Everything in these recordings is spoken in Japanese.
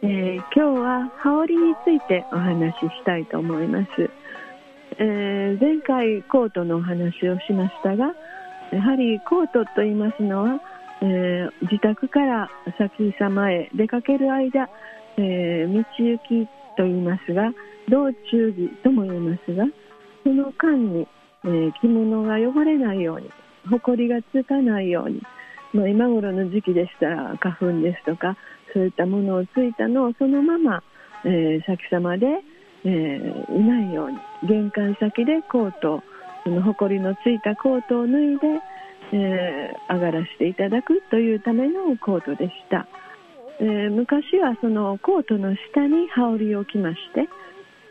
えー、今日は羽織についてお話ししたいと思います、えー、前回コートのお話をしましたがやはりコートと言いますのは、えー、自宅から先様へ出かける間、えー、道行きと言いますが道中着とも言いますがその間に、え、着物が汚れないように埃がつかないように、まあ、今頃の時期でしたら花粉ですとかそういったものをついたのをそのまま、え先様で、えいないように玄関先でコートその埃のついたコートを脱いで、えー、上がらせていただくというためのコートでした、えー、昔はそのコートの下に羽織を着まして、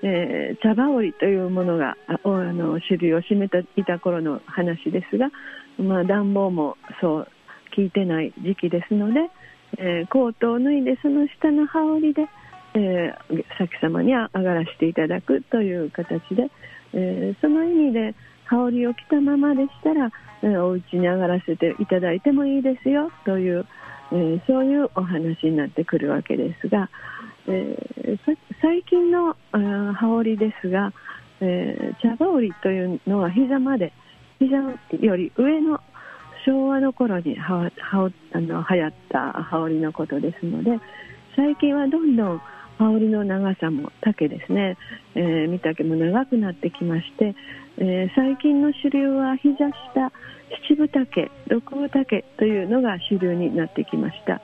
えー、茶羽織というものがあの主流を占めていた頃の話ですが、まあ、暖房もそう効いてない時期ですので、えー、コートを脱いでその下の羽織で、えー、先様に上がらせていただくという形で、えー、その意味で羽織を着たままでしたら、えー、お家に上がらせていただいてもいいですよという、えー、そういうお話になってくるわけですが、えー、最近の羽織ですが、えー、茶羽織というのは膝まで膝より上の昭和の頃にははあの流行った羽織のことですので最近はどんどん羽織の長さも丈ですね、えー、身丈も長くなってきまして、えー、最近の主流は膝下七分丈六分丈というのが主流になってきました、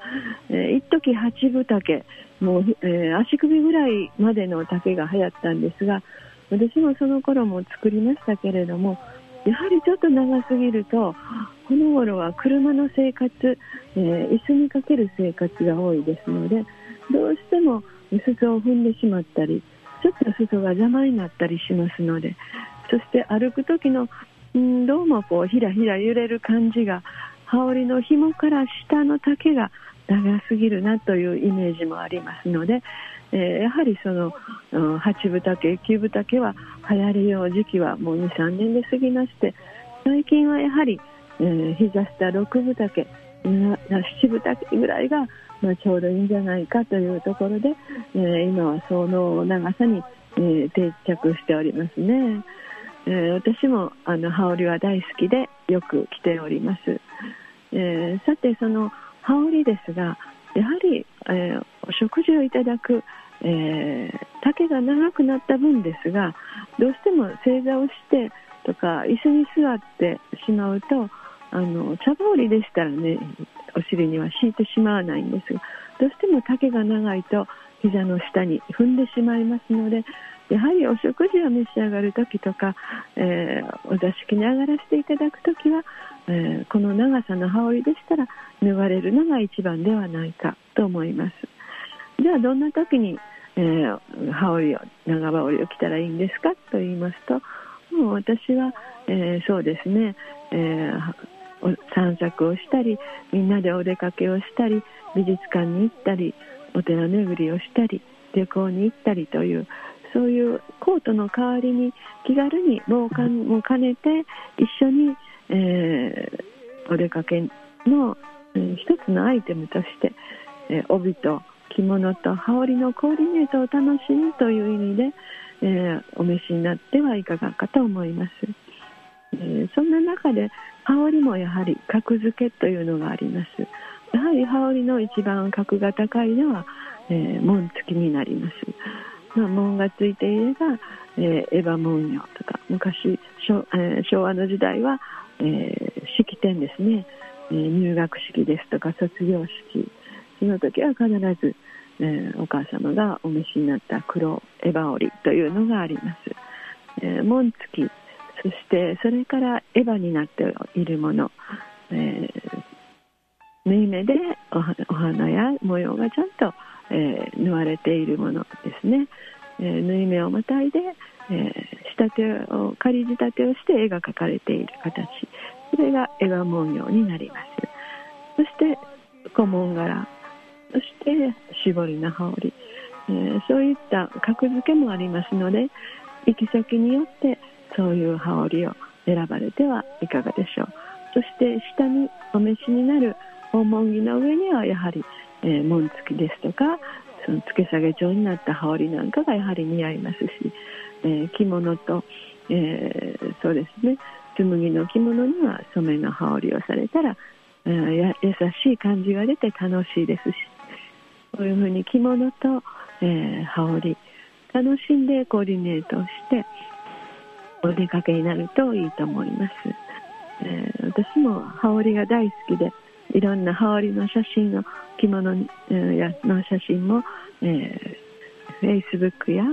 えー、一時八分丈もう、えー、足首ぐらいまでの丈が流行ったんですが私もその頃も作りましたけれどもやはりちょっと長すぎるとこの頃は車の生活、えー、椅子にかける生活が多いですのでどうしても裾を踏んでしまったりちょっと裾が邪魔になったりしますのでそして歩く時のんどうもこうひらひら揺れる感じが羽織の紐から下の丈が長すぎるなというイメージもありますので、えー、やはりその8分丈9分丈は流行りよう時期はもう23年で過ぎまして最近はやはり、えー、膝下6分丈7分丈ぐらいがまあ、ちょうどいいんじゃないかというところで、えー、今はその長さに、えー、定着しておりますね、えー、私もあの羽織は大好きでよく着ております、えさてその羽織ですがやはり、えお食事をいただく、え丈が長くなった分ですがどうしても正座をしてとか椅子に座ってしまうとあの茶羽織でしたらねお尻には敷いてしまわないんですがどうしても丈が長いと膝の下に踏んでしまいますのでやはりお食事を召し上がる時とか、えー、お座敷に上がらせていただく時は、えー、この長さの羽織でしたら脱がれるのが一番ではないかと思います。ではどんな時に、えー、羽織を長羽織を着たらいいんですかと言いますともう私は、えそうですね、え散策をしたりみんなでお出かけをしたり美術館に行ったりお寺巡りをしたり旅行に行ったりというそういうコートの代わりに気軽に防寒も兼ねて一緒に、えー、お出かけの、えー、一つのアイテムとして、えー、帯と着物と羽織のコーディネートを楽しむという意味で、えー、お召しになってはいかがかと思います。えー、そんな中で羽織もやはり格付けというのがあります。やはり羽織の一番格が高いのは、えー、紋付きになります、まあ、紋がついていれば、えー、エヴァ文様とか昔昭,、えー、昭和の時代は、えー、式典ですね、えー、入学式ですとか卒業式。その時は必ず、えー、お母様がお召しになった黒エヴァ織というのがあります、えー、紋付きそしてそれからエヴァになっているもの、えー、縫い目でお花や模様がちゃんと、えー、縫われているものですね。えー、縫い目をまたいで、えー、仕立てを仮仕立てをして絵が描かれている形。それが絵画文様になります。そして古文柄。そして絞りの羽織、えー、そういった格付けもありますので行き先によってそういう羽織を選ばれてはいかがでしょう。そして下にお召しになる訪問着の上にはやはり、えー、紋付きですとかその付け下げ状になった羽織なんかがやはり似合いますし、えー、着物と、えー、そうですね。紬の着物には染めの羽織をされたら、えー、優しい感じが出て楽しいですしこういうふうに着物と、えー、羽織楽しんでコーディネートをしてお出かけになるといいと思います、えー、私も羽織が大好きでいろんな羽織の写真の着物の写真も、えー、Facebook や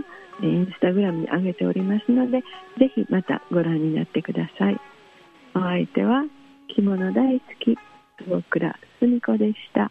インスタグラムに上げておりますのでぜひまたご覧になってくださいお相手は着物大好き坪倉澄子でした。